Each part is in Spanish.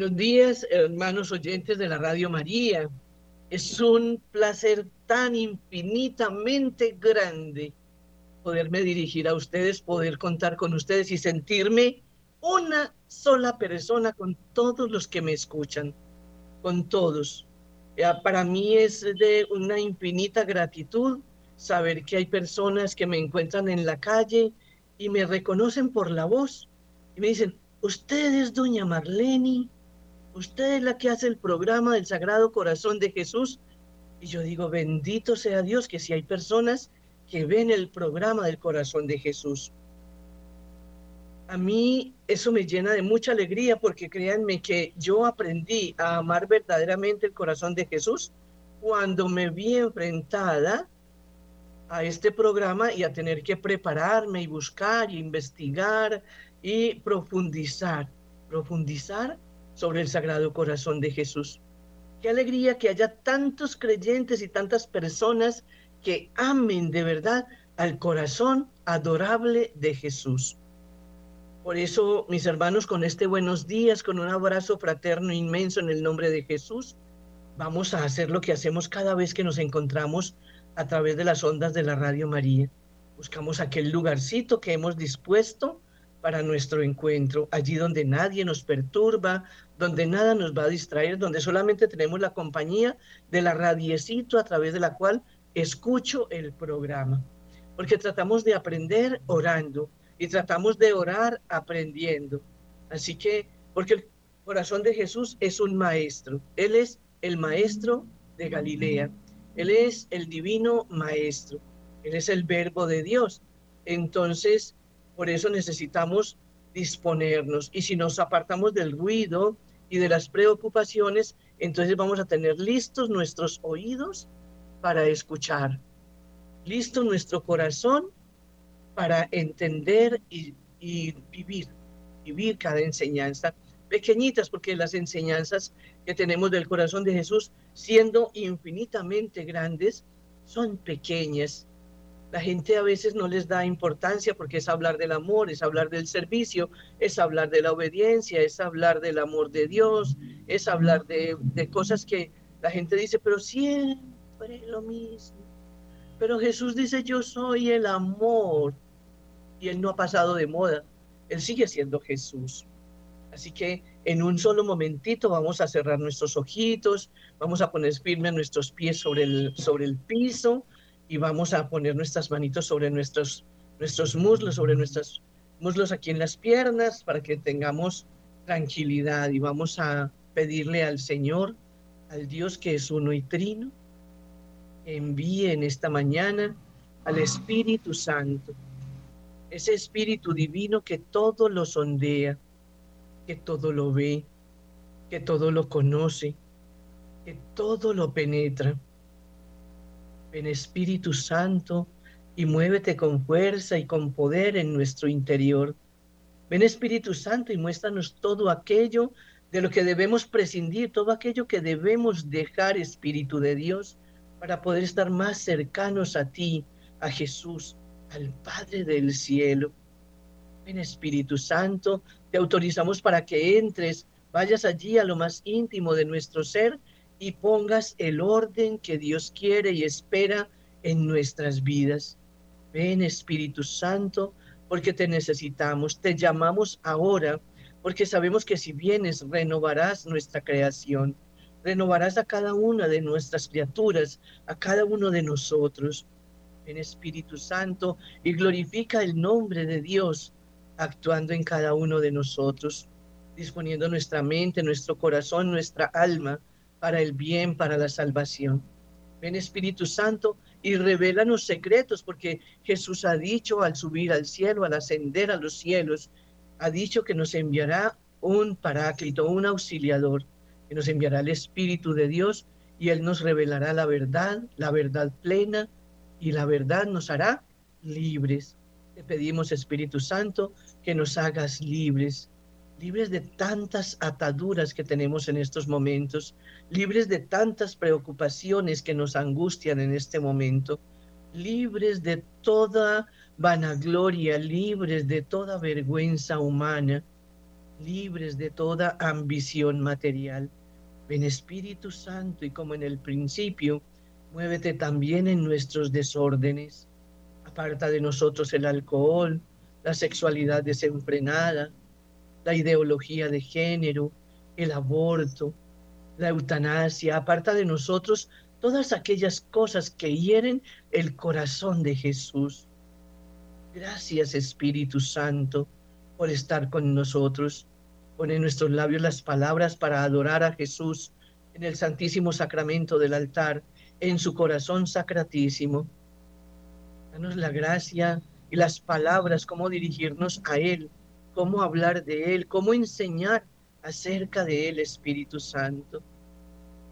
Buenos días, hermanos oyentes de la Radio María. Es un placer tan infinitamente grande poderme dirigir a ustedes, poder contar con ustedes y sentirme una sola persona con todos los que me escuchan, con todos. Para mí es de una infinita gratitud saber que hay personas que me encuentran en la calle y me reconocen por la voz y me dicen, usted es doña Marlene, usted es la que hace el programa del Sagrado Corazón de Jesús. Y yo digo, bendito sea Dios que si hay personas que ven el programa del Corazón de Jesús. A mí eso me llena de mucha alegría porque créanme que yo aprendí a amar verdaderamente el corazón de Jesús cuando me vi enfrentada a este programa y a tener que prepararme y buscar y investigar y profundizar, profundizar sobre el Sagrado Corazón de Jesús. Qué alegría que haya tantos creyentes y tantas personas que amen de verdad al corazón adorable de Jesús. Por eso, mis hermanos, con este buenos días, con un abrazo fraterno inmenso en el nombre de Jesús, vamos a hacer lo que hacemos cada vez que nos encontramos a través de las ondas de la Radio María. Buscamos aquel lugarcito que hemos dispuesto para nuestro encuentro, allí donde nadie nos perturba, donde nada nos va a distraer, donde solamente tenemos la compañía de la radiecito a través de la cual escucho el programa. Porque tratamos de aprender orando y tratamos de orar aprendiendo. Así que, porque el corazón de Jesús es un maestro, Él es el maestro de Galilea, Él es el divino maestro, Él es el verbo de Dios. Entonces, por eso necesitamos disponernos. Y si nos apartamos del ruido y de las preocupaciones, entonces vamos a tener listos nuestros oídos para escuchar, listo nuestro corazón para entender y, y vivir, vivir cada enseñanza pequeñitas, porque las enseñanzas que tenemos del corazón de Jesús, siendo infinitamente grandes, son pequeñas la gente a veces no les da importancia porque es hablar del amor, es hablar del servicio, es hablar de la obediencia, es hablar del amor de Dios, es hablar de, cosas que la gente dice, pero siempre lo mismo. Pero Jesús dice, yo soy el amor. Y Él no ha pasado de moda. Él sigue siendo Jesús. Así que en un solo momentito vamos a cerrar nuestros ojitos, vamos a poner firme nuestros pies sobre el, sobre el piso y vamos a poner nuestras manitos sobre nuestros, nuestros muslos, sobre nuestros muslos aquí en las piernas para que tengamos tranquilidad y vamos a pedirle al Señor, al Dios que es uno y trino, envíe en esta mañana al Espíritu Santo, ese Espíritu divino que todo lo sondea, que todo lo ve, que todo lo conoce, que todo lo penetra Ven Espíritu Santo y muévete con fuerza y con poder en nuestro interior. Ven Espíritu Santo y muéstranos todo aquello de lo que debemos prescindir, todo aquello que debemos dejar, Espíritu de Dios, para poder estar más cercanos a ti, a Jesús, al Padre del cielo. Ven Espíritu Santo, te autorizamos para que entres, vayas allí a lo más íntimo de nuestro ser y pongas el orden que Dios quiere y espera en nuestras vidas. Ven Espíritu Santo, porque te necesitamos, te llamamos ahora, porque sabemos que si vienes renovarás nuestra creación, renovarás a cada una de nuestras criaturas, a cada uno de nosotros. Ven Espíritu Santo y glorifica el nombre de Dios actuando en cada uno de nosotros, disponiendo nuestra mente, nuestro corazón, nuestra alma para el bien, para la salvación. Ven Espíritu Santo y los secretos, porque Jesús ha dicho al subir al cielo, al ascender a los cielos, ha dicho que nos enviará un paráclito, un auxiliador, que nos enviará el Espíritu de Dios y Él nos revelará la verdad, la verdad plena, y la verdad nos hará libres. Te pedimos, Espíritu Santo, que nos hagas libres, libres de tantas ataduras que tenemos en estos momentos, libres de tantas preocupaciones que nos angustian en este momento, libres de toda vanagloria, libres de toda vergüenza humana, libres de toda ambición material. Ven Espíritu Santo y como en el principio, muévete también en nuestros desórdenes. Aparta de nosotros el alcohol, la sexualidad desenfrenada, la ideología de género, el aborto, la eutanasia. Aparta de nosotros todas aquellas cosas que hieren el corazón de Jesús. Gracias Espíritu Santo por estar con nosotros. Pone en nuestros labios las palabras para adorar a Jesús en el Santísimo Sacramento del altar, en su corazón sacratísimo. Danos la gracia y las palabras, cómo dirigirnos a Él, cómo hablar de Él, cómo enseñar acerca de Él, Espíritu Santo.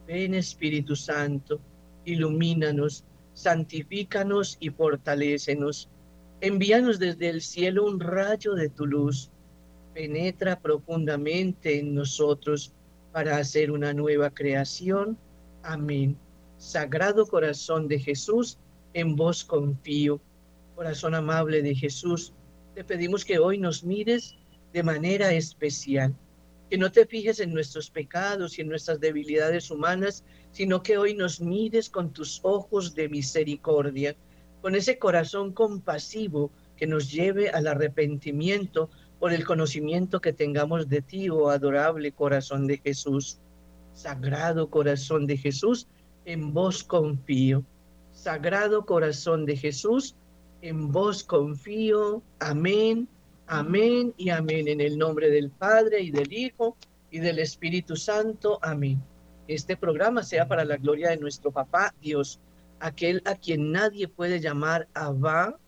Ven Espíritu Santo, ilumínanos, santifícanos y fortalécenos. Envíanos desde el cielo un rayo de tu luz. Penetra profundamente en nosotros para hacer una nueva creación. Amén. Sagrado corazón de Jesús, en vos confío. Corazón amable de Jesús, te pedimos que hoy nos mires de manera especial que no te fijes en nuestros pecados y en nuestras debilidades humanas, sino que hoy nos mires con tus ojos de misericordia, con ese corazón compasivo que nos lleve al arrepentimiento por el conocimiento que tengamos de ti, oh adorable corazón de Jesús. Sagrado corazón de Jesús, en vos confío. Sagrado corazón de Jesús, en vos confío. Amén Amén y amén. En el nombre del Padre y del Hijo y del Espíritu Santo. Amén. Este programa sea para la gloria de nuestro Papá Dios, aquel a quien nadie puede llamar Abba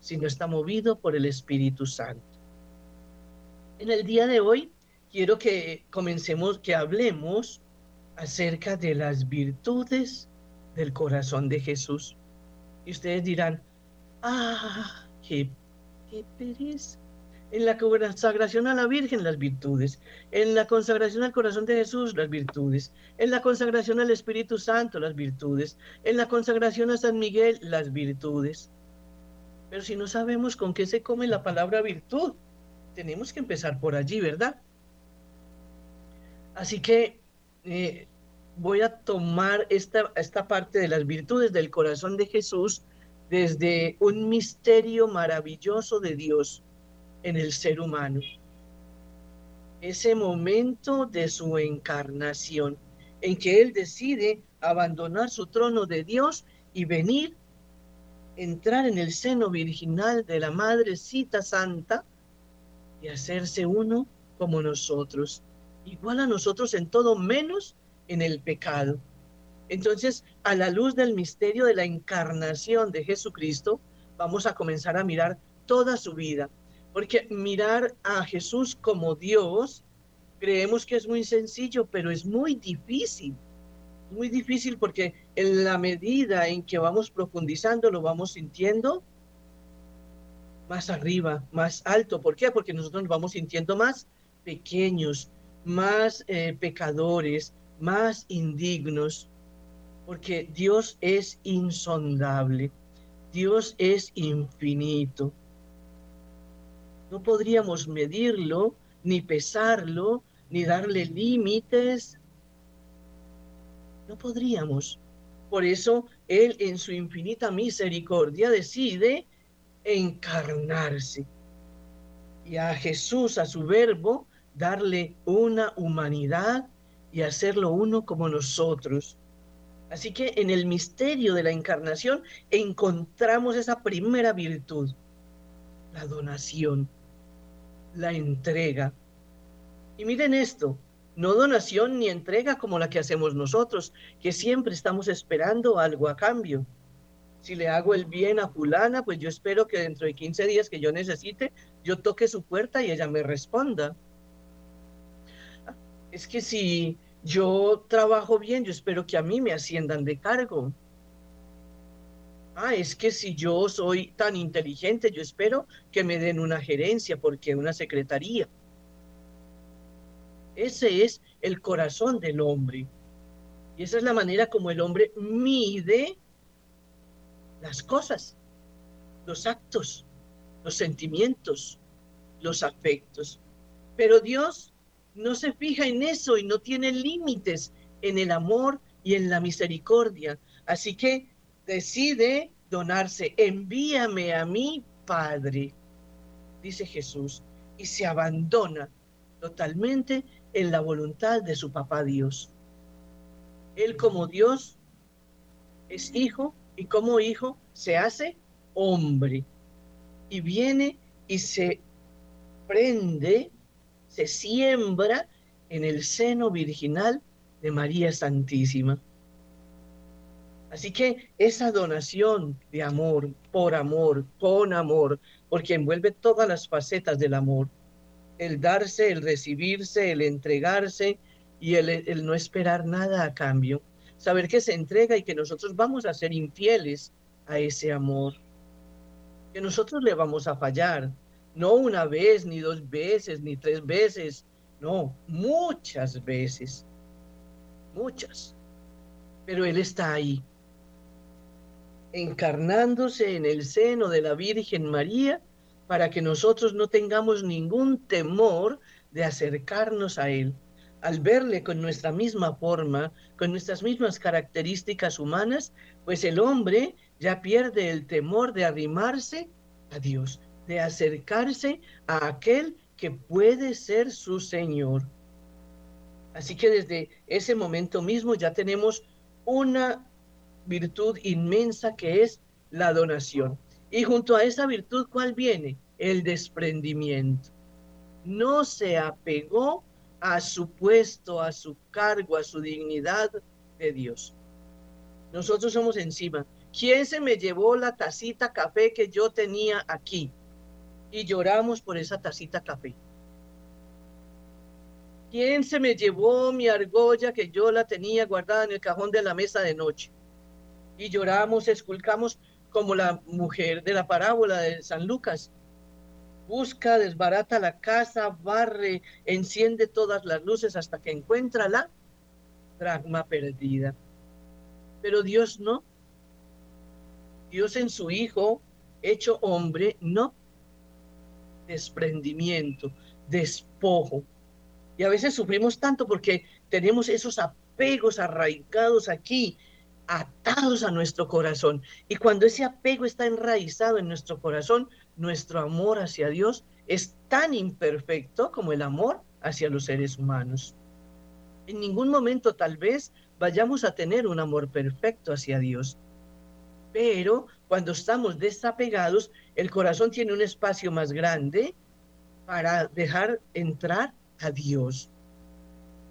si no está movido por el Espíritu Santo. En el día de hoy quiero que comencemos, que hablemos acerca de las virtudes del corazón de Jesús. Y ustedes dirán, ah, qué, qué pereza en la consagración a la Virgen las virtudes, en la consagración al corazón de Jesús las virtudes, en la consagración al Espíritu Santo las virtudes, en la consagración a San Miguel las virtudes. Pero si no sabemos con qué se come la palabra virtud, tenemos que empezar por allí, ¿verdad? Así que eh, voy a tomar esta, esta parte de las virtudes del corazón de Jesús desde un misterio maravilloso de Dios en el ser humano. Ese momento de su encarnación, en que Él decide abandonar su trono de Dios y venir, entrar en el seno virginal de la Madrecita Santa y hacerse uno como nosotros, igual a nosotros en todo menos en el pecado. Entonces, a la luz del misterio de la encarnación de Jesucristo, vamos a comenzar a mirar toda su vida, porque mirar a Jesús como Dios, creemos que es muy sencillo, pero es muy difícil. Muy difícil porque en la medida en que vamos profundizando, lo vamos sintiendo más arriba, más alto. ¿Por qué? Porque nosotros nos vamos sintiendo más pequeños, más eh, pecadores, más indignos, porque Dios es insondable, Dios es infinito. No podríamos medirlo, ni pesarlo, ni darle límites. No podríamos. Por eso Él en su infinita misericordia decide encarnarse. Y a Jesús, a su verbo, darle una humanidad y hacerlo uno como nosotros. Así que en el misterio de la encarnación encontramos esa primera virtud, la donación la entrega. Y miren esto, no donación ni entrega como la que hacemos nosotros, que siempre estamos esperando algo a cambio. Si le hago el bien a fulana, pues yo espero que dentro de 15 días que yo necesite, yo toque su puerta y ella me responda. Es que si yo trabajo bien, yo espero que a mí me asciendan de cargo ah, es que si yo soy tan inteligente, yo espero que me den una gerencia, porque una secretaría. Ese es el corazón del hombre. Y esa es la manera como el hombre mide las cosas, los actos, los sentimientos, los afectos. Pero Dios no se fija en eso y no tiene límites en el amor y en la misericordia. Así que decide donarse. Envíame a mí, Padre, dice Jesús, y se abandona totalmente en la voluntad de su papá Dios. Él como Dios es hijo y como hijo se hace hombre y viene y se prende, se siembra en el seno virginal de María Santísima. Así que esa donación de amor, por amor, con amor, porque envuelve todas las facetas del amor, el darse, el recibirse, el entregarse y el, el no esperar nada a cambio, saber que se entrega y que nosotros vamos a ser infieles a ese amor, que nosotros le vamos a fallar, no una vez, ni dos veces, ni tres veces, no, muchas veces, muchas, pero Él está ahí, encarnándose en el seno de la Virgen María para que nosotros no tengamos ningún temor de acercarnos a Él. Al verle con nuestra misma forma, con nuestras mismas características humanas, pues el hombre ya pierde el temor de arrimarse a Dios, de acercarse a aquel que puede ser su Señor. Así que desde ese momento mismo ya tenemos una virtud inmensa que es la donación. Y junto a esa virtud, ¿cuál viene? El desprendimiento. No se apegó a su puesto, a su cargo, a su dignidad de Dios. Nosotros somos encima. ¿Quién se me llevó la tacita café que yo tenía aquí? Y lloramos por esa tacita café. ¿Quién se me llevó mi argolla que yo la tenía guardada en el cajón de la mesa de noche? Y lloramos, esculcamos como la mujer de la parábola de San Lucas. Busca, desbarata la casa, barre, enciende todas las luces hasta que encuentra la dragma perdida. Pero Dios no. Dios en su Hijo, hecho hombre, no. Desprendimiento, despojo. Y a veces sufrimos tanto porque tenemos esos apegos arraigados aquí atados a nuestro corazón. Y cuando ese apego está enraizado en nuestro corazón, nuestro amor hacia Dios es tan imperfecto como el amor hacia los seres humanos. En ningún momento tal vez vayamos a tener un amor perfecto hacia Dios. Pero cuando estamos desapegados, el corazón tiene un espacio más grande para dejar entrar a Dios.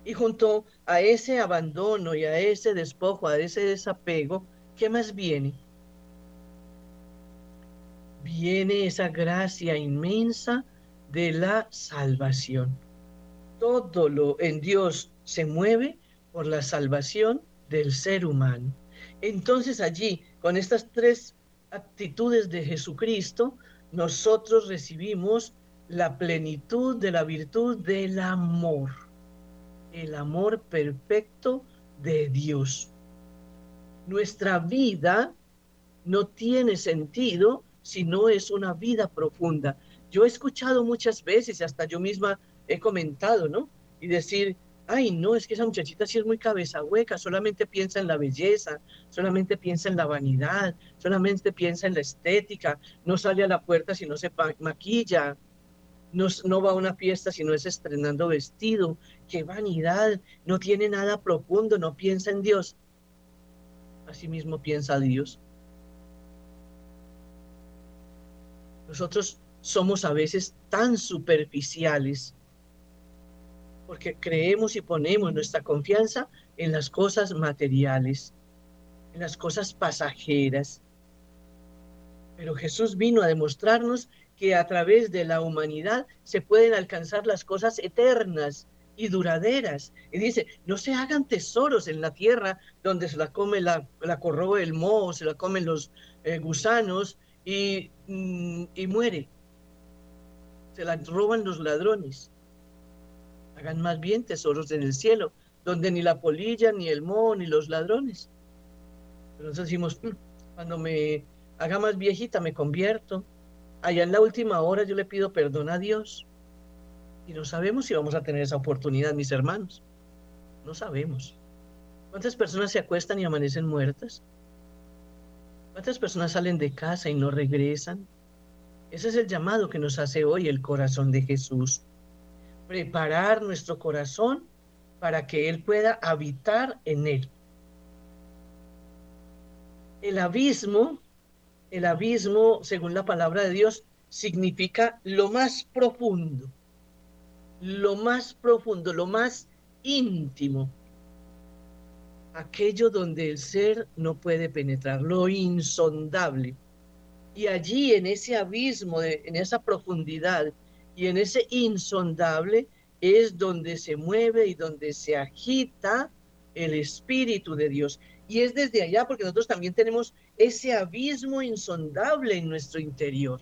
Y junto a ese abandono y a ese despojo, a ese desapego, ¿qué más viene? Viene esa gracia inmensa de la salvación. Todo lo en Dios se mueve por la salvación del ser humano. Entonces allí, con estas tres actitudes de Jesucristo, nosotros recibimos la plenitud de la virtud del amor el amor perfecto de Dios. Nuestra vida no tiene sentido si no es una vida profunda. Yo he escuchado muchas veces, hasta yo misma he comentado, ¿no? Y decir, ay, no, es que esa muchachita sí es muy cabeza hueca, solamente piensa en la belleza, solamente piensa en la vanidad, solamente piensa en la estética, no sale a la puerta si no se maquilla, no, va a una fiesta si no es estrenando vestido. Qué vanidad, no tiene nada profundo, no piensa en Dios. Asimismo piensa Dios. Nosotros somos a veces tan superficiales porque creemos y ponemos nuestra confianza en las cosas materiales, en las cosas pasajeras. Pero Jesús vino a demostrarnos que a través de la humanidad se pueden alcanzar las cosas eternas y duraderas. Y dice, no se hagan tesoros en la tierra donde se la come la, la corroe el moho, se la comen los eh, gusanos y, mm, y muere. Se la roban los ladrones. Hagan más bien tesoros en el cielo, donde ni la polilla, ni el moho, ni los ladrones. Nosotros decimos, mm, cuando me haga más viejita me convierto allá en la última hora yo le pido perdón a Dios. Y no sabemos si vamos a tener esa oportunidad, mis hermanos. No sabemos. ¿Cuántas personas se acuestan y amanecen muertas? ¿Cuántas personas salen de casa y no regresan? Ese es el llamado que nos hace hoy el corazón de Jesús. Preparar nuestro corazón para que Él pueda habitar en él. El abismo, el abismo, según la palabra de Dios, significa lo más profundo, lo más profundo, lo más íntimo, aquello donde el ser no puede penetrar, lo insondable. Y allí en ese abismo, en esa profundidad y en ese insondable es donde se mueve y donde se agita el Espíritu de Dios. Y es desde allá porque nosotros también tenemos ese abismo insondable en nuestro interior.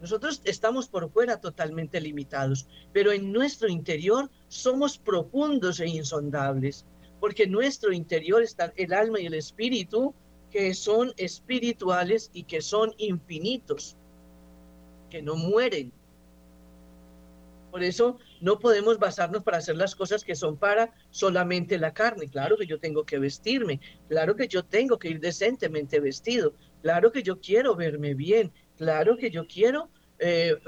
Nosotros estamos por fuera totalmente limitados, pero en nuestro interior somos profundos e insondables porque en nuestro interior está el alma y el espíritu, que son espirituales y que son infinitos, que no mueren. Por eso no podemos basarnos para hacer las cosas que son para solamente la carne. Claro que yo tengo que vestirme, claro que yo tengo que ir decentemente vestido, claro que yo quiero verme bien, claro que yo quiero eh,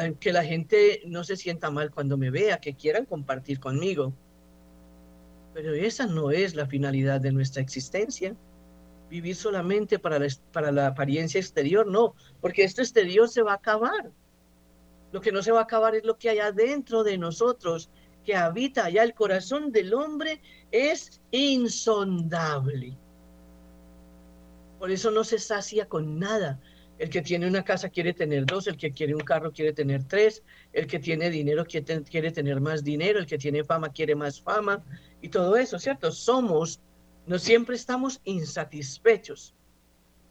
eh, que la gente no se sienta mal cuando me vea, que quieran compartir conmigo. Pero esa no es la finalidad de nuestra existencia. Vivir solamente para la, para la apariencia exterior, no, porque esto exterior se va a acabar. Lo que no se va a acabar es lo que hay adentro de nosotros, que habita allá. El corazón del hombre es insondable. Por eso no se sacia con nada. El que tiene una casa quiere tener dos, el que quiere un carro quiere tener tres, el que tiene dinero quiere, tener más dinero, el que tiene fama quiere más fama, y todo eso, ¿cierto? Somos, no siempre estamos insatisfechos.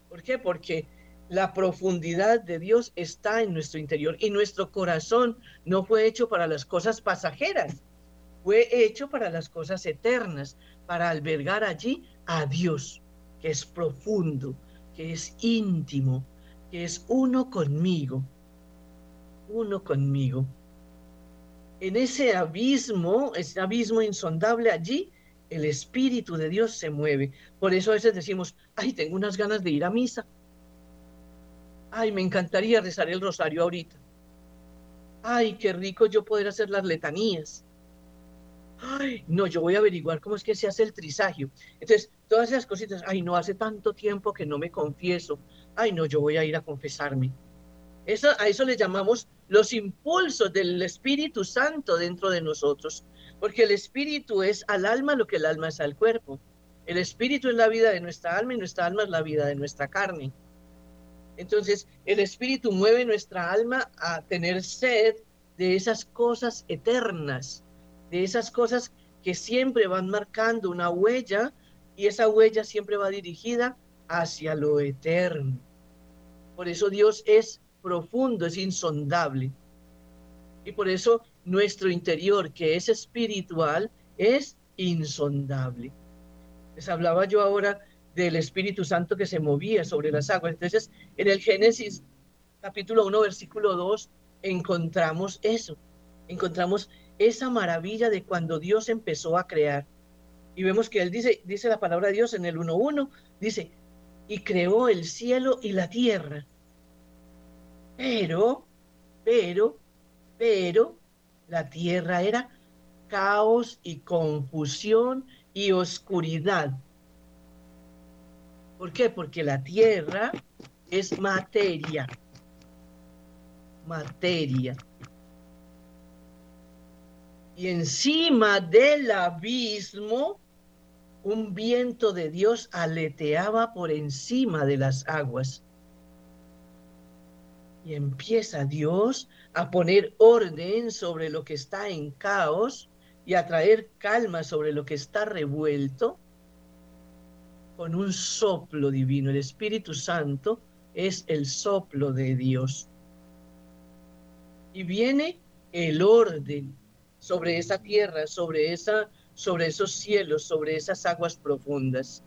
¿Por qué? Porque la profundidad de Dios está en nuestro interior y nuestro corazón no fue hecho para las cosas pasajeras, fue hecho para las cosas eternas, para albergar allí a Dios, que es profundo, que es íntimo, que es uno conmigo, uno conmigo en ese abismo, ese abismo insondable allí, el Espíritu de Dios se mueve. Por eso a veces decimos, ay, tengo unas ganas de ir a misa. Ay, me encantaría rezar el rosario ahorita. Ay, qué rico yo poder hacer las letanías. Ay, no, yo voy a averiguar cómo es que se hace el trisagio. Entonces, todas esas cositas, ay, no, hace tanto tiempo que no me confieso. Ay, no, yo voy a ir a confesarme. Eso, a eso le llamamos los impulsos del Espíritu Santo dentro de nosotros, porque el Espíritu es al alma lo que el alma es al cuerpo. El Espíritu es la vida de nuestra alma y nuestra alma es la vida de nuestra carne. Entonces, el Espíritu mueve nuestra alma a tener sed de esas cosas eternas, de esas cosas que siempre van marcando una huella y esa huella siempre va dirigida hacia lo eterno. Por eso Dios es profundo, es insondable. Y por eso nuestro interior, que es espiritual, es insondable. Les hablaba yo ahora del Espíritu Santo que se movía sobre las aguas. Entonces, en el Génesis capítulo 1, versículo 2, encontramos eso. Encontramos esa maravilla de cuando Dios empezó a crear. Y vemos que él dice, dice la palabra de Dios en el 1.1, dice, y creó el cielo y la tierra. Pero, pero, pero, la tierra era caos y confusión y oscuridad. ¿Por qué? Porque la tierra es materia. Materia. Y encima del abismo, un viento de Dios aleteaba por encima de las aguas. Y empieza Dios a poner orden sobre lo que está en caos y a traer calma sobre lo que está revuelto con un soplo divino. El Espíritu Santo es el soplo de Dios. Y viene el orden sobre esa tierra, sobre, esa, sobre esos cielos, sobre esas aguas profundas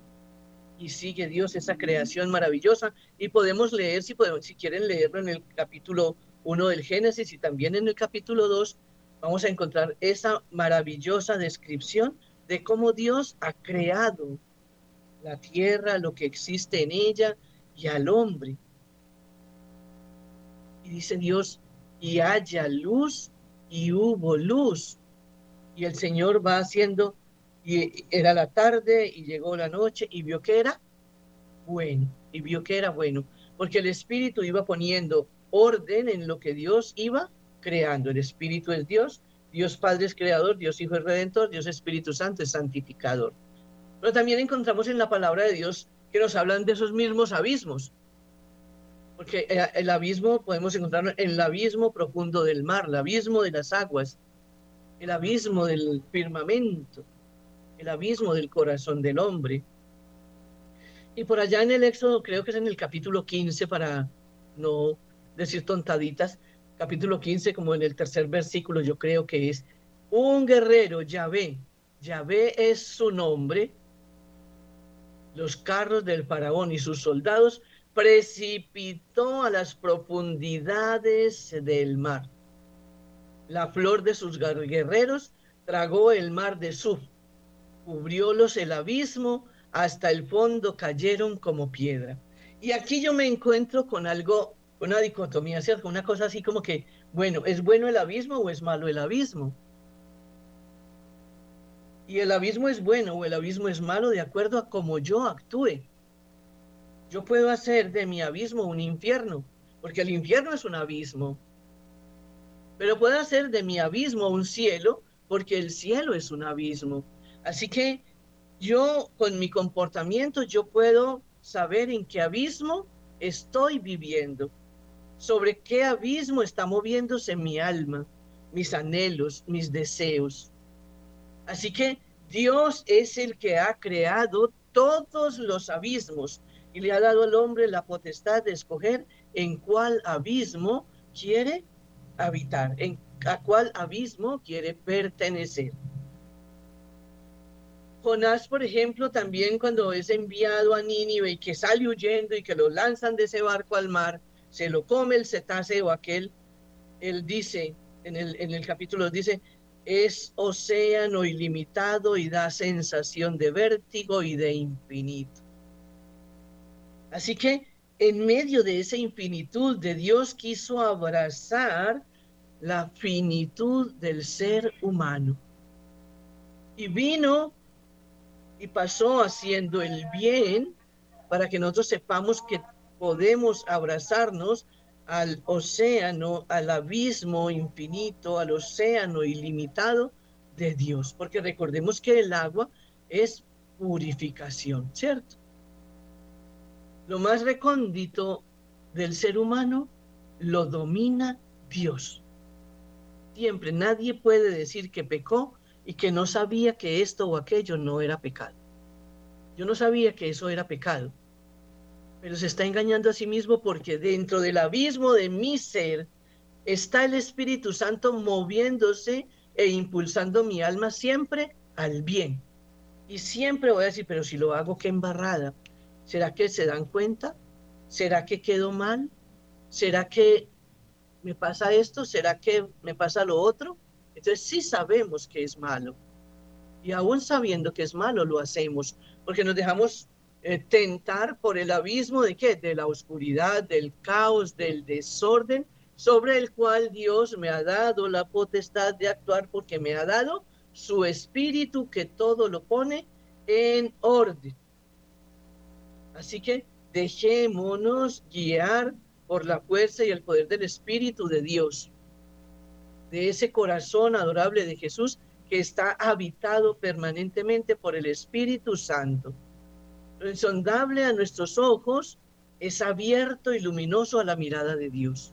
y sigue Dios esa creación maravillosa. Y podemos leer, si, podemos, si quieren leerlo en el capítulo 1 del Génesis y también en el capítulo 2, vamos a encontrar esa maravillosa descripción de cómo Dios ha creado la tierra, lo que existe en ella y al hombre. Y dice Dios, y haya luz y hubo luz. Y el Señor va haciendo, y era la tarde y llegó la noche y vio que era bueno, y vio que era bueno, porque el Espíritu iba poniendo orden en lo que Dios iba creando. El Espíritu es Dios, Dios Padre es creador, Dios Hijo es redentor, Dios Espíritu Santo es santificador. Pero también encontramos en la palabra de Dios que nos hablan de esos mismos abismos. Porque eh, el abismo podemos encontrarlo en el abismo profundo del mar, el abismo de las aguas, el abismo del firmamento, el abismo del corazón del hombre. Y por allá en el Éxodo, creo que es en el capítulo 15, para no decir tontaditas, capítulo 15, como en el tercer versículo, yo creo que es un guerrero, Yahvé, Yahvé es su nombre, los carros del faraón y sus soldados, precipitó a las profundidades del mar. La flor de sus guerreros tragó el mar de Suf, cubriólos el abismo, hasta el fondo cayeron como piedra. Y aquí yo me encuentro con algo, una dicotomía, ¿cierto? Una cosa así como que, bueno, ¿es bueno el abismo o es malo el abismo? Y el abismo es bueno o el abismo es malo de acuerdo a cómo yo actúe. Yo puedo hacer de mi abismo un infierno, porque el infierno es un abismo. Pero puedo hacer de mi abismo un cielo, porque el cielo es un abismo. Así que yo con mi comportamiento, yo puedo saber en qué abismo estoy viviendo, sobre qué abismo está moviéndose mi alma, mis anhelos, mis deseos. Así que Dios es el que ha creado todos los abismos y le ha dado al hombre la potestad de escoger en cuál abismo quiere habitar, en a cuál abismo quiere pertenecer. Jonás, por ejemplo, también cuando es enviado a Nínive y que sale huyendo y que lo lanzan de ese barco al mar, se lo come el cetáceo aquel, él dice, en el, en el capítulo dice, es océano ilimitado y da sensación de vértigo y de infinito. Así que en medio de esa infinitud de Dios quiso abrazar la finitud del ser humano. Y vino y pasó haciendo el bien para que nosotros sepamos que podemos abrazarnos al océano, al abismo infinito, al océano ilimitado de Dios, porque recordemos que el agua es purificación, ¿cierto? Lo más recóndito del ser humano lo domina Dios. Siempre nadie puede decir que pecó y que no sabía que esto o aquello no era pecado. Yo no sabía que eso era pecado pero se está engañando a sí mismo porque dentro del abismo de mi ser está el Espíritu Santo moviéndose e impulsando mi alma siempre al bien. Y siempre voy a decir, pero si lo hago, qué embarrada. ¿Será que se dan cuenta? ¿Será que quedo mal? ¿Será que me pasa esto? ¿Será que me pasa lo otro? Entonces sí sabemos que es malo. Y aún sabiendo que es malo, lo hacemos, porque nos dejamos eh, tentar por el abismo de qué? De la oscuridad, del caos, del desorden, sobre el cual Dios me ha dado la potestad de actuar porque me ha dado su espíritu que todo lo pone en orden. Así que dejémonos guiar por la fuerza y el poder del Espíritu de Dios, de ese corazón adorable de Jesús que está habitado permanentemente por el Espíritu Santo insondable a nuestros ojos, es abierto y luminoso a la mirada de Dios.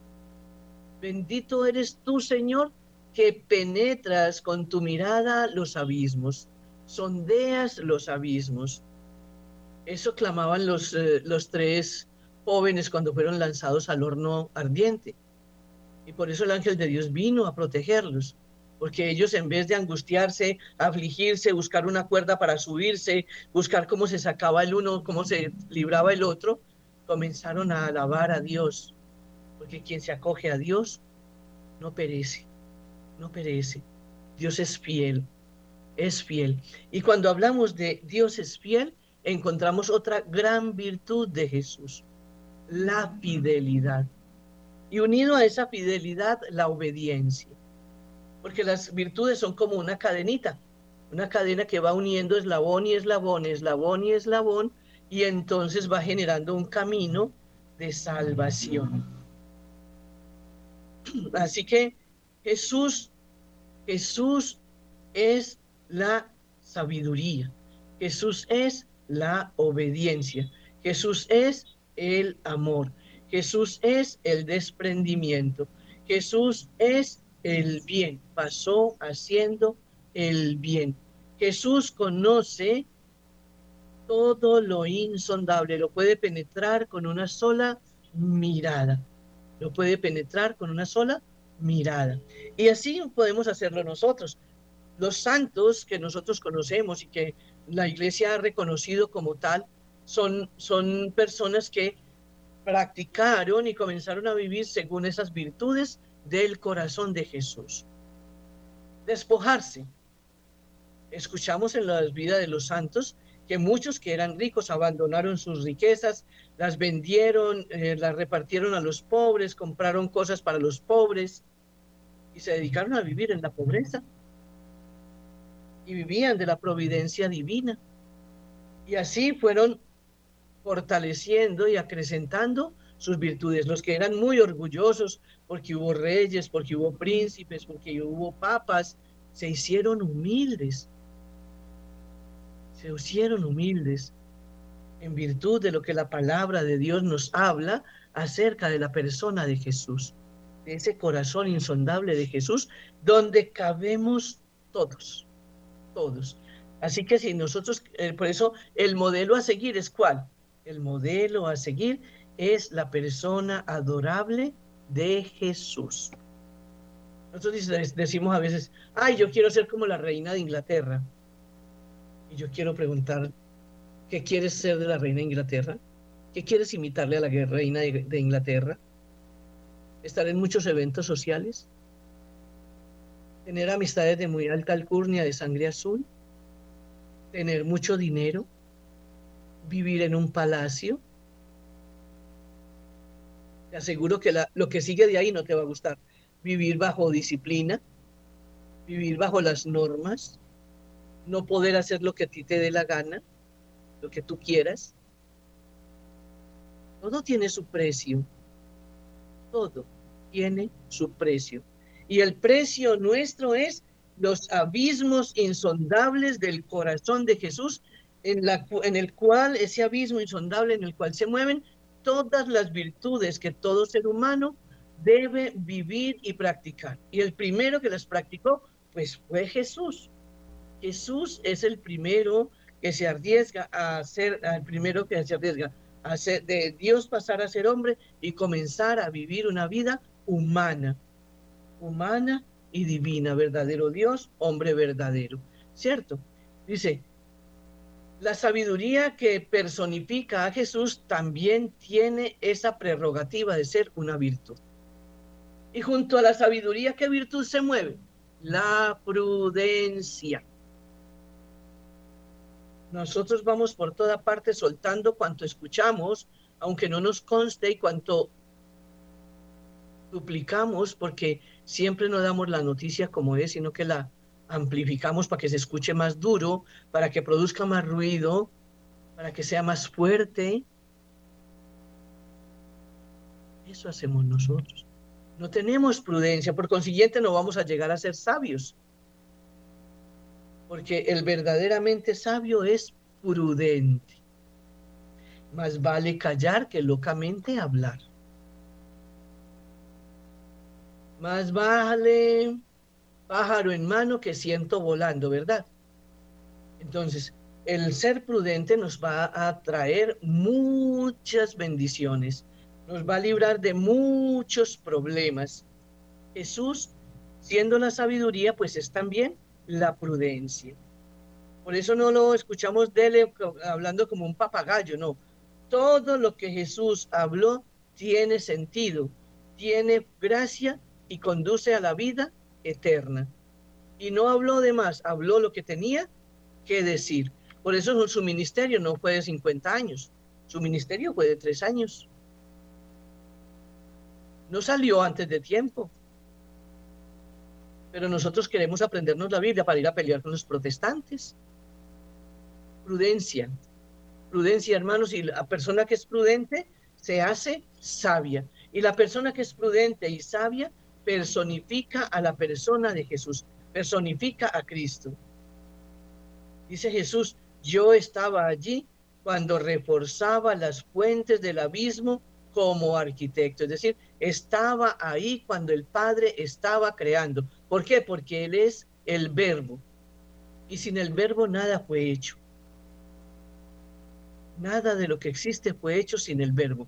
Bendito eres tú, Señor, que penetras con tu mirada los abismos, sondeas los abismos. Eso clamaban los, eh, los tres jóvenes cuando fueron lanzados al horno ardiente. Y por eso el ángel de Dios vino a protegerlos porque ellos en vez de angustiarse, afligirse, buscar una cuerda para subirse, buscar cómo se sacaba el uno, cómo se libraba el otro, comenzaron a alabar a Dios, porque quien se acoge a Dios no perece. no perece. Dios es fiel, es fiel. Y cuando hablamos de Dios es fiel, encontramos otra gran virtud de Jesús, la fidelidad. Y unido a esa fidelidad, la obediencia. Porque las virtudes son como una cadenita, una cadena que va uniendo eslabón y eslabón, eslabón y eslabón, y entonces va generando un camino de salvación. Así que Jesús, Jesús es la sabiduría. Jesús es la obediencia. Jesús es el amor. Jesús es el desprendimiento. Jesús es el bien. Pasó haciendo el bien. Jesús conoce todo lo insondable, lo puede penetrar con una sola mirada. Lo puede penetrar con una sola mirada. Y así podemos hacerlo nosotros. Los santos que nosotros conocemos y que la iglesia ha reconocido como tal son, son personas que practicaron y comenzaron a vivir según esas virtudes del corazón de Jesús. Despojarse. Escuchamos en la vida de los santos que muchos que eran ricos abandonaron sus riquezas, las vendieron, eh, las repartieron a los pobres, compraron cosas para los pobres y se dedicaron a vivir en la pobreza. Y vivían de la providencia divina. Y así fueron fortaleciendo y acrecentando sus virtudes. Los que eran muy orgullosos porque hubo reyes, porque hubo príncipes, porque hubo papas, se hicieron humildes se hicieron humildes en virtud de lo que la palabra de Dios nos habla acerca de la persona de Jesús, de ese corazón insondable de Jesús, donde cabemos todos, todos. Así que si nosotros, eh, por eso el modelo a seguir es cuál? El modelo a seguir es la persona adorable de Jesús. Nosotros decimos a veces, ay, yo quiero ser como la reina de Inglaterra. Y yo quiero preguntar, ¿qué quieres ser de la reina de Inglaterra? ¿Qué quieres imitarle a la reina de, Inglaterra? ¿Estar en muchos eventos sociales? ¿Tener amistades de muy alta alcurnia de sangre azul? ¿Tener mucho dinero? ¿Vivir en un palacio? Te aseguro que lo que sigue de ahí no te va a gustar. Vivir bajo disciplina, vivir bajo las normas, no poder hacer lo que a ti te dé la gana, lo que tú quieras. Todo tiene su precio. Todo tiene su precio. Y el precio nuestro es los abismos insondables del corazón de Jesús, en, la, en el cual, ese abismo insondable en el cual se mueven todas las virtudes que todo ser humano debe vivir y practicar. Y el primero que las practicó, pues fue Jesús. Jesús es el primero que se arriesga a ser, el primero que se arriesga a ser, de Dios pasar a ser hombre y comenzar a vivir una vida humana, humana y divina, verdadero Dios, hombre verdadero, ¿cierto? Dice, la sabiduría que personifica a Jesús también tiene esa prerrogativa de ser una virtud. Y junto a la sabiduría, ¿qué virtud se mueve? La prudencia. Nosotros vamos por toda parte soltando cuanto escuchamos, aunque no nos conste y cuanto duplicamos, porque siempre no damos la noticia como es, sino que la amplificamos para que se escuche más duro, para que produzca más ruido, para que sea más fuerte. Eso hacemos nosotros. No tenemos prudencia, por consiguiente no vamos a llegar a ser sabios porque el verdaderamente sabio es prudente. Más vale callar que locamente hablar. Más vale pájaro en mano que ciento volando, ¿verdad? Entonces, el ser prudente nos va a traer muchas bendiciones, nos va a librar de muchos problemas. Jesús, siendo la sabiduría, pues es también la prudencia. Por eso no lo escuchamos de él hablando como un papagayo, no. Todo lo que Jesús habló tiene sentido, tiene gracia y conduce a la vida eterna. Y no habló de más, habló lo que tenía que decir. Por eso su ministerio no fue de 50 años, su ministerio fue de tres años. No salió antes de tiempo. Pero nosotros queremos aprendernos la Biblia para ir a pelear con los protestantes. Prudencia, prudencia, hermanos, y la persona que es prudente se hace sabia. Y la persona que es prudente y sabia personifica a la persona de Jesús, personifica a Cristo. Dice Jesús, yo estaba allí cuando reforzaba las fuentes del abismo como arquitecto, es decir, estaba ahí cuando el Padre estaba creando. ¿Por qué? Porque Él es el verbo. Y sin el verbo nada fue hecho. Nada de lo que existe fue hecho sin el verbo.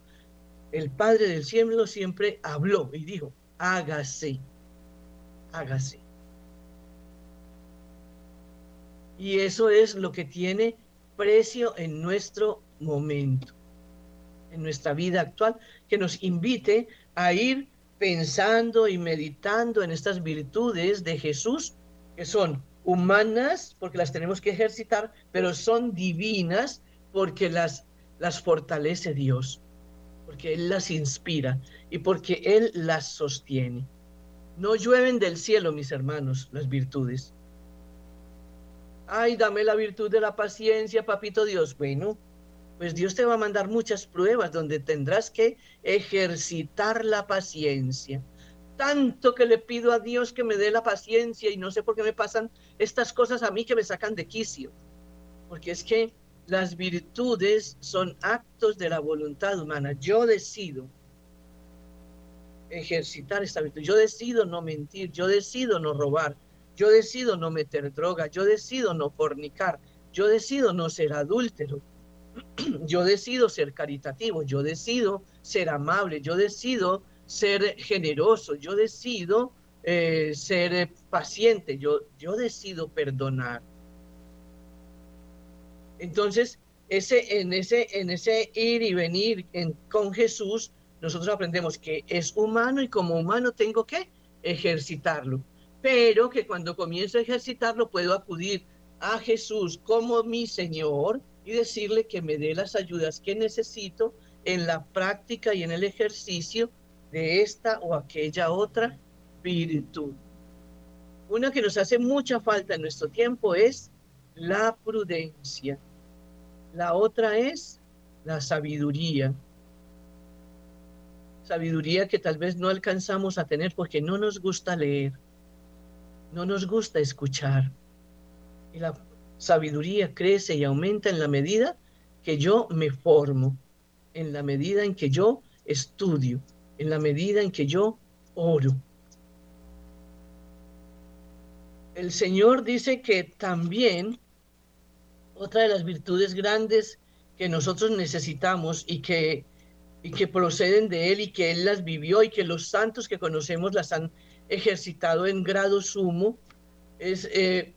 El Padre del cielo siempre habló y dijo, hágase, hágase. Y eso es lo que tiene precio en nuestro momento, en nuestra vida actual, que nos invite a ir pensando y meditando en estas virtudes de Jesús, que son humanas, porque las tenemos que ejercitar, pero son divinas, porque las, las fortalece Dios, porque Él las inspira y porque Él las sostiene. No llueven del cielo, mis hermanos, las virtudes. Ay, dame la virtud de la paciencia, papito Dios. Bueno, pues Dios te va a mandar muchas pruebas donde tendrás que ejercitar la paciencia. Tanto que le pido a Dios que me dé la paciencia y no sé por qué me pasan estas cosas a mí que me sacan de quicio. Porque es que las virtudes son actos de la voluntad humana. Yo decido ejercitar esta virtud. Yo decido no mentir, yo decido no robar, yo decido no meter droga, yo decido no fornicar, yo decido no ser adúltero, yo decido ser caritativo, yo decido ser amable, yo decido ser generoso, yo decido eh, ser paciente, yo, yo decido perdonar. Entonces, ese, en, ese, en ese ir y venir con Jesús, nosotros aprendemos que es humano y como humano tengo que ejercitarlo pero que cuando comienzo a ejercitarlo puedo acudir a Jesús como mi Señor y decirle que me dé las ayudas que necesito en la práctica y en el ejercicio de esta o aquella otra virtud. Una que nos hace mucha falta en nuestro tiempo es la prudencia. La otra es la sabiduría. Sabiduría que tal vez no alcanzamos a tener porque no nos gusta leer no nos gusta escuchar. Y la sabiduría crece y aumenta en la medida que yo me formo, en la medida en que yo estudio, en la medida en que yo oro. El Señor dice que también otra de las virtudes grandes que nosotros necesitamos y que, y que proceden de Él y que Él las vivió y que los santos que conocemos las han ejercitado en grado sumo es eh,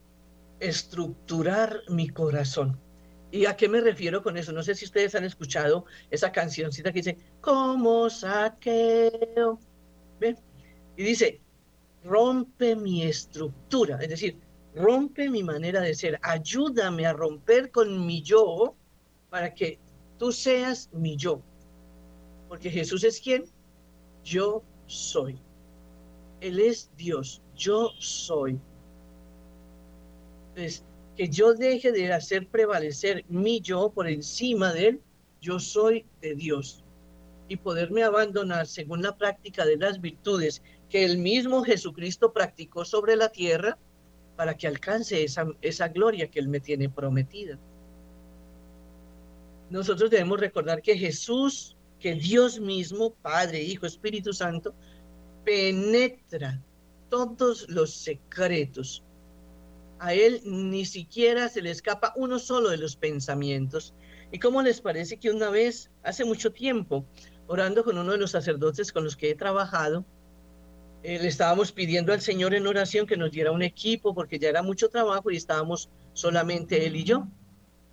estructurar mi corazón. ¿Y a qué me refiero con eso? No sé si ustedes han escuchado esa cancioncita que dice, como saqueo. Y dice, rompe mi estructura, es decir, rompe mi manera de ser, ayúdame a romper con mi yo para que tú seas mi yo. Porque Jesús es quien yo soy. Él es Dios, yo soy. Entonces, que yo deje de hacer prevalecer mi yo por encima de él, yo soy de Dios. Y poderme abandonar según la práctica de las virtudes que el mismo Jesucristo practicó sobre la tierra para que alcance esa, esa gloria que él me tiene prometida. Nosotros debemos recordar que Jesús, que Dios mismo, Padre, Hijo, Espíritu Santo, penetra todos los secretos. A él ni siquiera se le escapa uno solo de los pensamientos. ¿Y cómo les parece que una vez, hace mucho tiempo, orando con uno de los sacerdotes con los que he trabajado, eh, le estábamos pidiendo al Señor en oración que nos diera un equipo porque ya era mucho trabajo y estábamos solamente él y yo.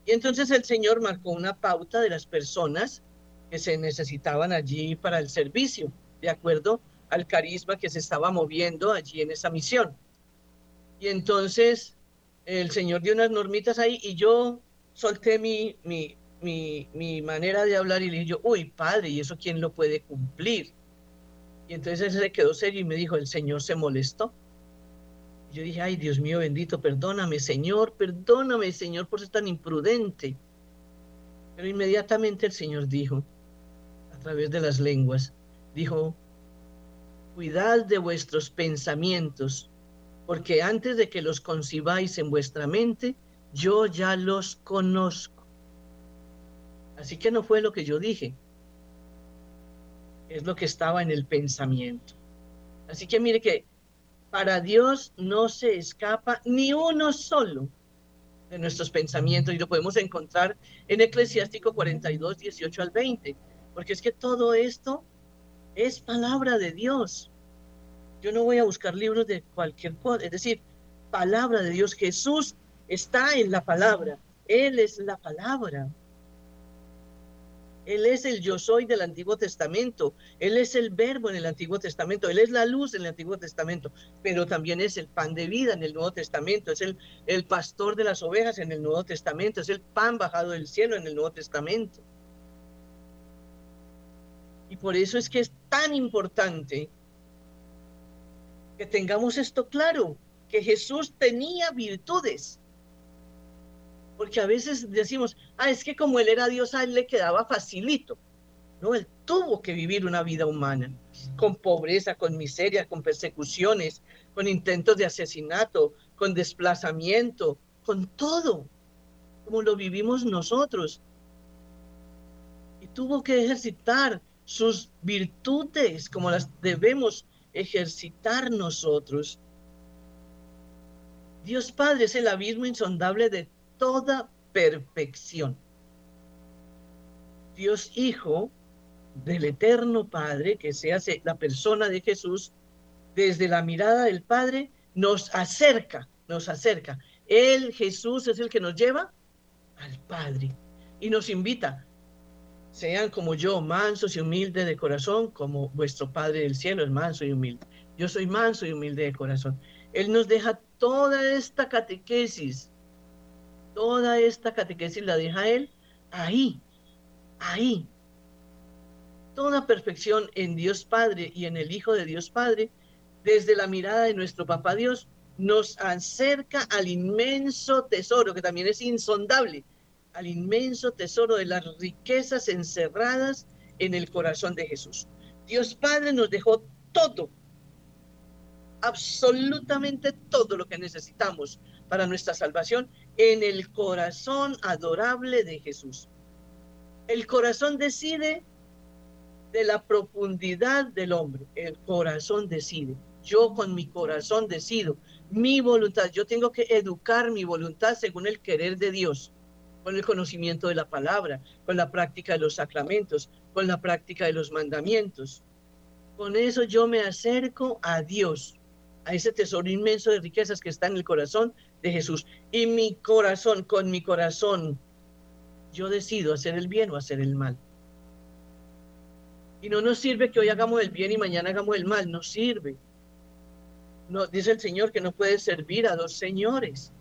Y entonces el Señor marcó una pauta de las personas que se necesitaban allí para el servicio, de acuerdo al carisma que se estaba moviendo allí en esa misión. Y entonces el Señor dio unas normitas ahí y yo solté mi, mi, mi, manera de hablar y le dije uy, padre, ¿y eso quién lo puede cumplir? Y entonces él se quedó serio y me dijo, el Señor se molestó. Yo dije, ay, Dios mío bendito, perdóname, Señor, perdóname, Señor, por ser tan imprudente. Pero inmediatamente el Señor dijo, a través de las lenguas, dijo, cuidad de vuestros pensamientos, porque antes de que los concibáis en vuestra mente, yo ya los conozco. Así que no fue lo que yo dije, es lo que estaba en el pensamiento. Así que mire que para Dios no se escapa ni uno solo de nuestros pensamientos y lo podemos encontrar en Eclesiástico 42, 18 al 20, porque es que todo esto es palabra de Dios. Yo no voy a buscar libros de cualquier cosa, es decir, palabra de Dios. Jesús está en la palabra, Él es la palabra. Él es el yo soy del Antiguo Testamento. Él es el verbo en el Antiguo Testamento. Él es la luz en el Antiguo Testamento. Pero también es el pan de vida en el Nuevo Testamento. Es el, el pastor de las ovejas en el Nuevo Testamento. Es el pan bajado del cielo en el Nuevo Testamento. Y por eso es que es tan importante que tengamos esto claro, que Jesús tenía virtudes porque a veces decimos, ah, es que como él era Dios, a él le quedaba facilito. No, él tuvo que vivir una vida humana, con pobreza, con miseria, con persecuciones, con intentos de asesinato, con desplazamiento, con todo, como lo vivimos nosotros. Y tuvo que ejercitar sus virtudes como las debemos ejercitar nosotros. Dios Padre es el abismo insondable de toda perfección. Dios Hijo del Eterno Padre, que se hace la persona de Jesús, desde la mirada del Padre, nos acerca, nos acerca. Él, Jesús, es el que nos lleva al Padre y nos invita, sean como yo, mansos y humildes de corazón, como vuestro Padre del cielo es manso y humilde. Yo soy manso y humilde de corazón. Él nos deja toda esta catequesis Toda esta catequesis la deja él ahí, ahí. Toda perfección en Dios Padre y en el Hijo de Dios Padre, desde la mirada de nuestro Papá Dios, nos acerca al inmenso tesoro, que también es insondable, al inmenso tesoro de las riquezas encerradas en el corazón de Jesús. Dios Padre nos dejó todo, absolutamente todo lo que necesitamos para nuestra salvación en el corazón adorable de Jesús. El corazón decide de la profundidad del hombre. El corazón decide. Yo con mi corazón decido. Mi voluntad. Yo tengo que educar mi voluntad según el querer de Dios, con el conocimiento de la palabra, con la práctica de los sacramentos, con la práctica de los mandamientos. Con eso yo me acerco a Dios, a ese tesoro inmenso de riquezas que está en el corazón de Jesús. Y mi corazón, con mi corazón, yo decido hacer el bien o hacer el mal. Y no nos sirve que hoy hagamos el bien y mañana hagamos el mal, no sirve. No, dice el Señor que no puedes servir a dos señores,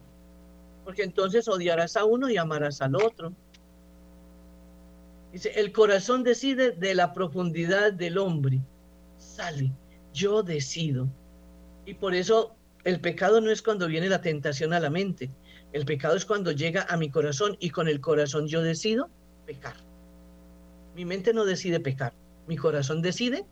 porque entonces odiarás a uno y amarás al otro. Dice, el corazón decide de la profundidad del hombre. Sale, yo decido. Y por eso el pecado no es cuando viene la tentación a la mente. El pecado es cuando llega a mi corazón y con el corazón yo decido pecar. Mi mente no decide pecar. Mi corazón decide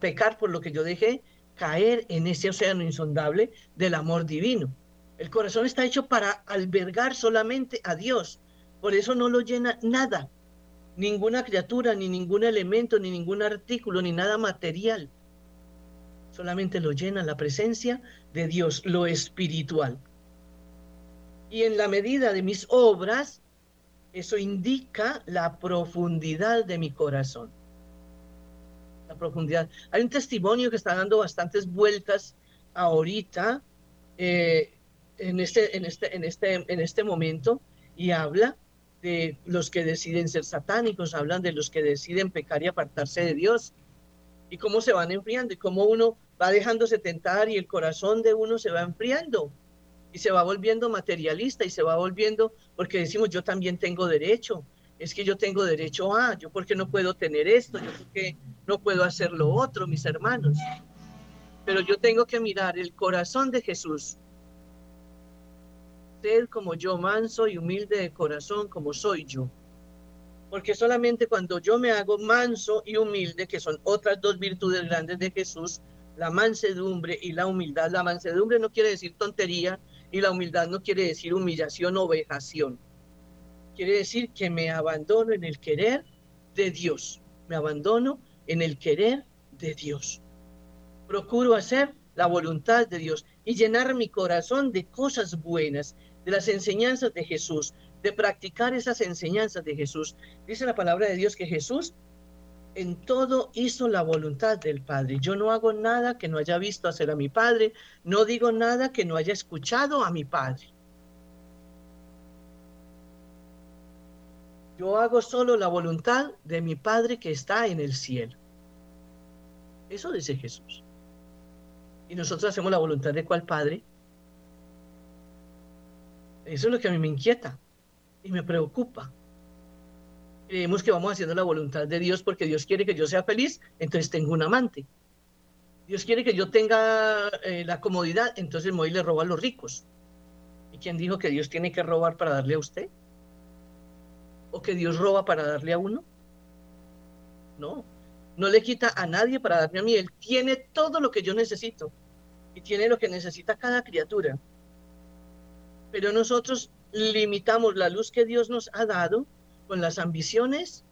pecar por lo que yo dejé caer en ese océano insondable del amor divino. El corazón está hecho para albergar solamente a Dios. Por eso no lo llena nada. Ninguna criatura, ni ningún elemento, ni ningún artículo, ni nada material solamente lo llena la presencia de Dios, lo espiritual. Y en la medida de mis obras, eso indica la profundidad de mi corazón. La profundidad. Hay un testimonio que está dando bastantes vueltas ahorita eh, en, este, en, este, en, este, en este momento y habla de los que deciden ser satánicos, hablan de los que deciden pecar y apartarse de Dios, y cómo se van enfriando y cómo uno va dejándose tentar y el corazón de uno se va enfriando y se va volviendo materialista y se va volviendo porque decimos yo también tengo derecho, es que yo tengo derecho a, yo porque no puedo tener esto, yo porque no puedo hacer lo otro, mis hermanos. Pero yo tengo que mirar el corazón de Jesús. Ser como yo, manso y humilde de corazón como soy yo. Porque solamente cuando yo me hago manso y humilde, que son otras dos virtudes grandes de Jesús, la mansedumbre y la humildad. La mansedumbre no quiere decir tontería y la humildad no quiere decir humillación o vejación quiere decir que me abandono en el querer de Dios. Me abandono en el querer de Dios. Procuro hacer la voluntad de Dios y llenar mi corazón de cosas buenas, de las enseñanzas de Jesús, de practicar esas enseñanzas de Jesús. Dice la palabra de Dios que Jesús en todo hizo la voluntad del Padre. Yo no hago nada que no haya visto hacer a mi Padre, no digo nada que no haya escuchado a mi Padre. Yo hago solo la voluntad de mi Padre que está en el cielo. Eso dice Jesús. Y nosotros hacemos la voluntad de cuál Padre. Eso es lo que a mí me inquieta y me preocupa. Creemos que vamos haciendo la voluntad de Dios porque Dios quiere que yo sea feliz, entonces tengo un amante. Dios quiere que yo tenga eh, la comodidad, entonces me voy le robo a los ricos. ¿Y quién dijo que Dios tiene que robar para darle a usted? o que Dios roba para darle a uno. No, no le quita a nadie para darme a mí. Él tiene todo lo que yo necesito y tiene lo que necesita cada criatura. Pero nosotros limitamos la luz que Dios nos ha dado con las ambiciones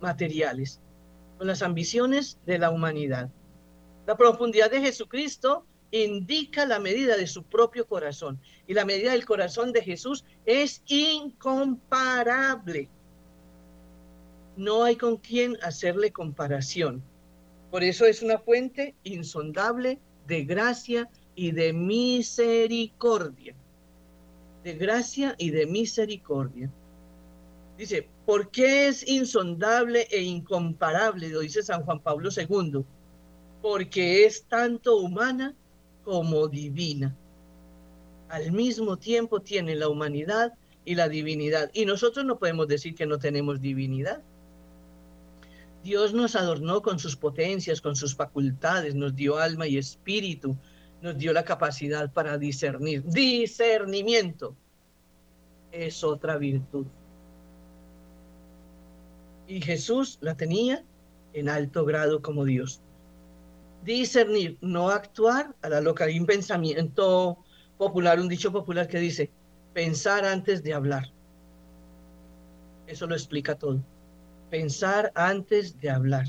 materiales, con las ambiciones de la humanidad. La profundidad de Jesucristo indica la medida de su propio corazón. Y la medida del corazón de Jesús es incomparable. No hay con quien hacerle comparación. Por eso es una fuente insondable de gracia y de misericordia. De gracia y de misericordia. Dice, ¿por qué es insondable e incomparable? Lo dice San Juan Pablo II. Porque es tanto humana como divina. Al mismo tiempo tiene la humanidad y la divinidad. Y nosotros no podemos decir que no tenemos divinidad. Dios nos adornó con sus potencias, con sus facultades, nos dio alma y espíritu, nos dio la capacidad para discernir. Discernimiento es otra virtud. Y Jesús la tenía en alto grado como Dios discernir, no actuar a la loca. Hay un pensamiento popular, un dicho popular que dice, pensar antes de hablar. Eso lo explica todo. Pensar antes de hablar.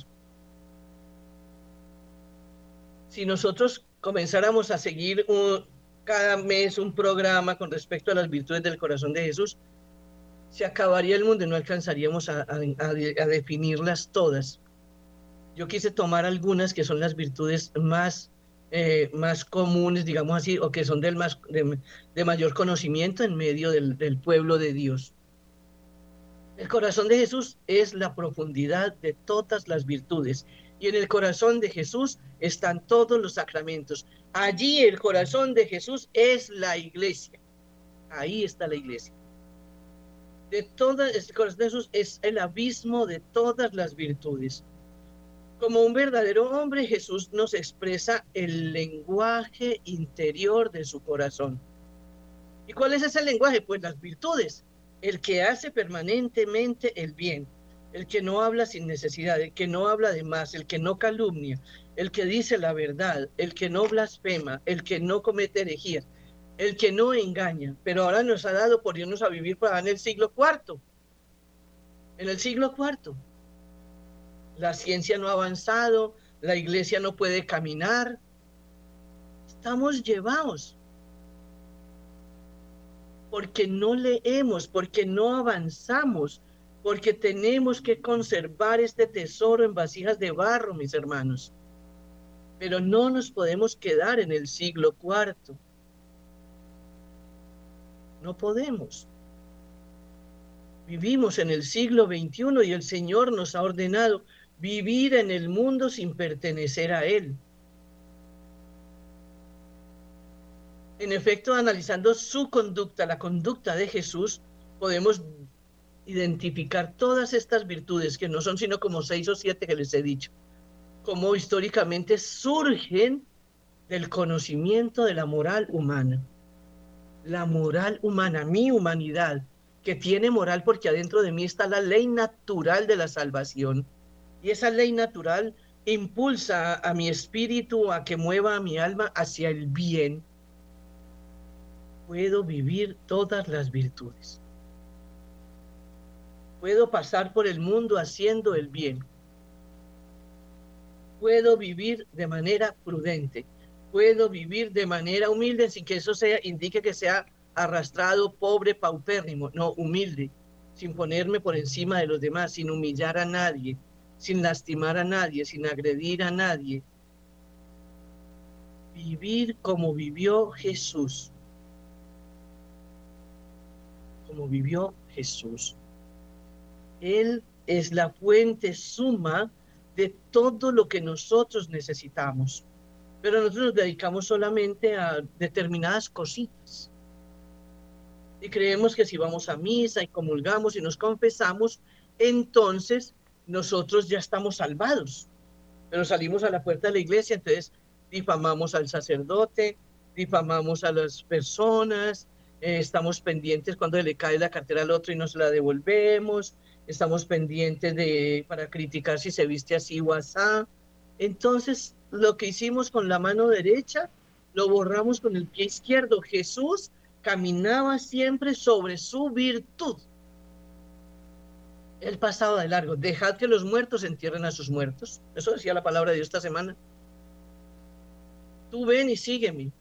Si nosotros comenzáramos a seguir cada mes un programa con respecto a las virtudes del corazón de Jesús, se acabaría el mundo y no alcanzaríamos a definirlas todas yo quise tomar algunas que son las virtudes más, eh, más comunes, digamos así, o que son del más, de, mayor conocimiento en medio del, del pueblo de Dios. El corazón de Jesús es la profundidad de todas las virtudes. Y en el corazón de Jesús están todos los sacramentos. Allí el corazón de Jesús es la iglesia. Ahí está la iglesia. De todas, el corazón de Jesús es el abismo de todas las virtudes. Como un verdadero hombre, Jesús nos expresa el lenguaje interior de su corazón. ¿Y cuál es ese lenguaje? Pues las virtudes. El que hace permanentemente el bien, el que no habla sin necesidad, el que no habla de más, el que no calumnia, el que dice la verdad, el que no blasfema, el que no comete herejía, el que no engaña. Pero ahora nos ha dado por irnos a vivir para en el siglo cuarto. En el siglo cuarto la ciencia no ha avanzado, la iglesia no puede caminar. Estamos llevados porque no leemos, porque no avanzamos, porque tenemos que conservar este tesoro en vasijas de barro, mis hermanos. Pero no nos podemos quedar en el siglo cuarto. No podemos. Vivimos en el siglo XXI y el Señor nos ha ordenado vivir en el mundo sin pertenecer a él. En efecto, analizando su conducta, la conducta de Jesús, podemos identificar todas estas virtudes, que no son sino como seis o siete que les he dicho, como históricamente surgen del conocimiento de la moral humana. La moral humana, mi humanidad, que tiene moral porque adentro de mí está la ley natural de la salvación. Y esa ley natural impulsa a mi espíritu a que mueva a mi alma hacia el bien. Puedo vivir todas las virtudes. Puedo pasar por el mundo haciendo el bien. Puedo vivir de manera prudente. Puedo vivir de manera humilde sin que eso sea, indique que sea arrastrado, pobre, paupérrimo. No, humilde, sin ponerme por encima de los demás, sin humillar a nadie, sin lastimar a nadie, sin agredir a nadie. Vivir como vivió Jesús. Como vivió Jesús. Él es la fuente suma de todo lo que nosotros necesitamos. Pero nosotros nos dedicamos solamente a determinadas cositas. Y creemos que si vamos a misa y comulgamos y nos confesamos, entonces nosotros ya estamos salvados. Pero salimos a la puerta de la iglesia, entonces difamamos al sacerdote, difamamos a las personas, eh, estamos pendientes cuando le cae la cartera al otro y nos la devolvemos, estamos pendientes de para criticar si se viste así o así. Entonces, lo que hicimos con la mano derecha, lo borramos con el pie izquierdo. Jesús caminaba siempre sobre su virtud. Él pasaba de largo. Dejad que los muertos entierren a sus muertos. Eso decía la palabra de Dios esta semana. Tú ven y sígueme.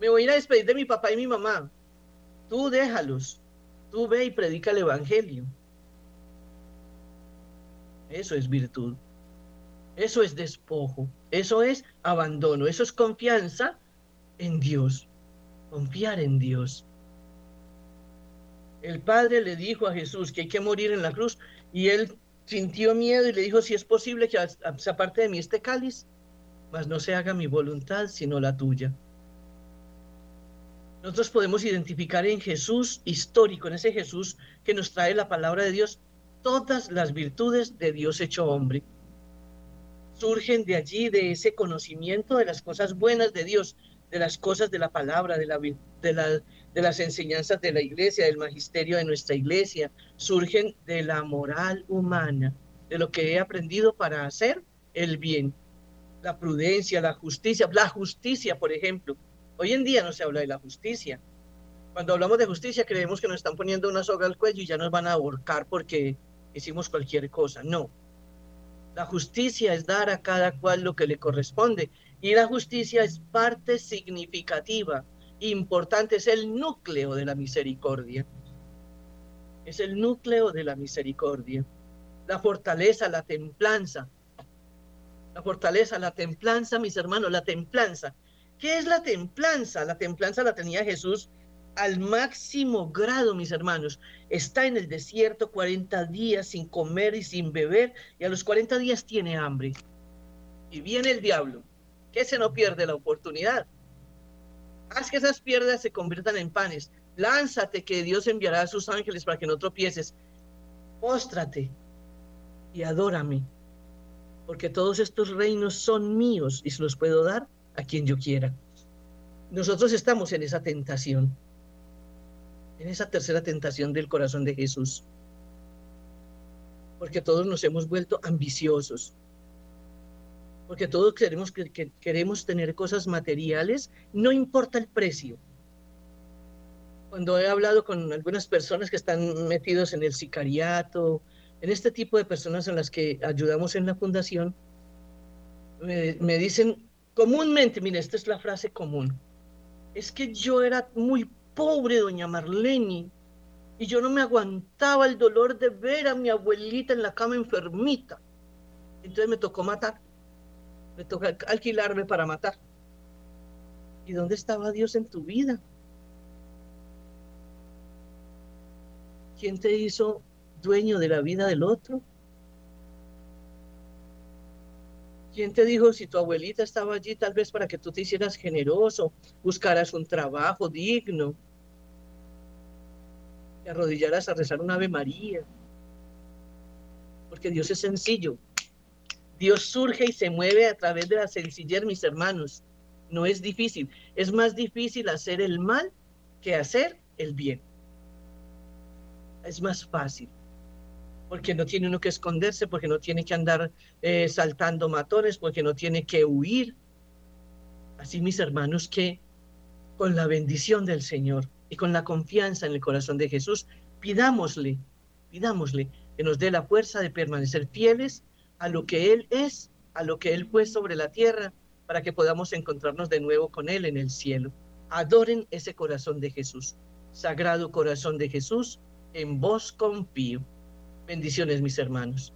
Me voy a ir a despedir de mi papá y mi mamá. Tú déjalos. Tú ve y predica el evangelio. Eso es virtud. Eso es despojo. Eso es abandono. Eso es confianza en Dios. Confiar en Dios. El Padre le dijo a Jesús que hay que morir en la cruz y él sintió miedo y le dijo, si es posible que se aparte de mí este cáliz, mas no se haga mi voluntad sino la tuya. Nosotros podemos identificar en Jesús histórico, en ese Jesús que nos trae la palabra de Dios, todas las virtudes de Dios hecho hombre. Surgen de allí, de ese conocimiento de las cosas buenas de Dios, de las cosas de la palabra, de, la, de, la, de las enseñanzas de la iglesia, del magisterio de nuestra iglesia, surgen de la moral humana, de lo que he aprendido para hacer el bien, la prudencia, la justicia, la justicia, por ejemplo. Hoy en día no se habla de la justicia. Cuando hablamos de justicia creemos que nos están poniendo una soga al cuello y ya nos van a ahorcar porque hicimos cualquier cosa. No. La justicia es dar a cada cual lo que le corresponde y la justicia es parte significativa, importante, es el núcleo de la misericordia. Es el núcleo de la misericordia. La fortaleza, la templanza. La fortaleza, la templanza, mis hermanos, la templanza. ¿Qué es la templanza? La templanza la tenía Jesús al máximo grado, mis hermanos. Está en el desierto 40 días sin comer y sin beber y a los 40 días tiene hambre. Y viene el diablo, que se no pierde la oportunidad. Haz que esas piedras se conviertan en panes. Lánzate que Dios enviará a sus ángeles para que no tropieces. Póstrate y adórame, porque todos estos reinos son míos y se los puedo dar a quien yo quiera. Nosotros estamos en esa tentación en esa tercera tentación del corazón de Jesús. Porque todos nos hemos vuelto ambiciosos. Porque todos queremos, que, queremos tener cosas materiales, no importa el precio. Cuando he hablado con algunas personas que están metidos en el sicariato, en este tipo de personas en las que ayudamos en la fundación, me, me dicen comúnmente, mire, esta es la frase común, es que yo era muy pobre doña Marlene. Y yo no me aguantaba el dolor de ver a mi abuelita en la cama enfermita. Entonces me tocó matar. Me tocó alquilarme para matar. ¿Y dónde estaba Dios en tu vida? ¿Quién te hizo dueño de la vida del otro? ¿Quién te dijo si tu abuelita estaba allí tal vez para que tú te hicieras generoso, buscaras un trabajo digno, te arrodillaras a rezar un Ave María? Porque Dios es sencillo. Dios surge y se mueve a través de la sencillez, mis hermanos. No es difícil. Es más difícil hacer el mal que hacer el bien. Es más fácil porque no tiene uno que esconderse, porque no tiene que andar eh, saltando matones, porque no tiene que huir. Así, mis hermanos, que con la bendición del Señor y con la confianza en el corazón de Jesús, pidámosle, pidámosle que nos dé la fuerza de permanecer fieles a lo que Él es, a lo que Él fue sobre la tierra, para que podamos encontrarnos de nuevo con Él en el cielo. Adoren ese corazón de Jesús. Sagrado corazón de Jesús, en vos confío. Bendiciones, mis hermanos.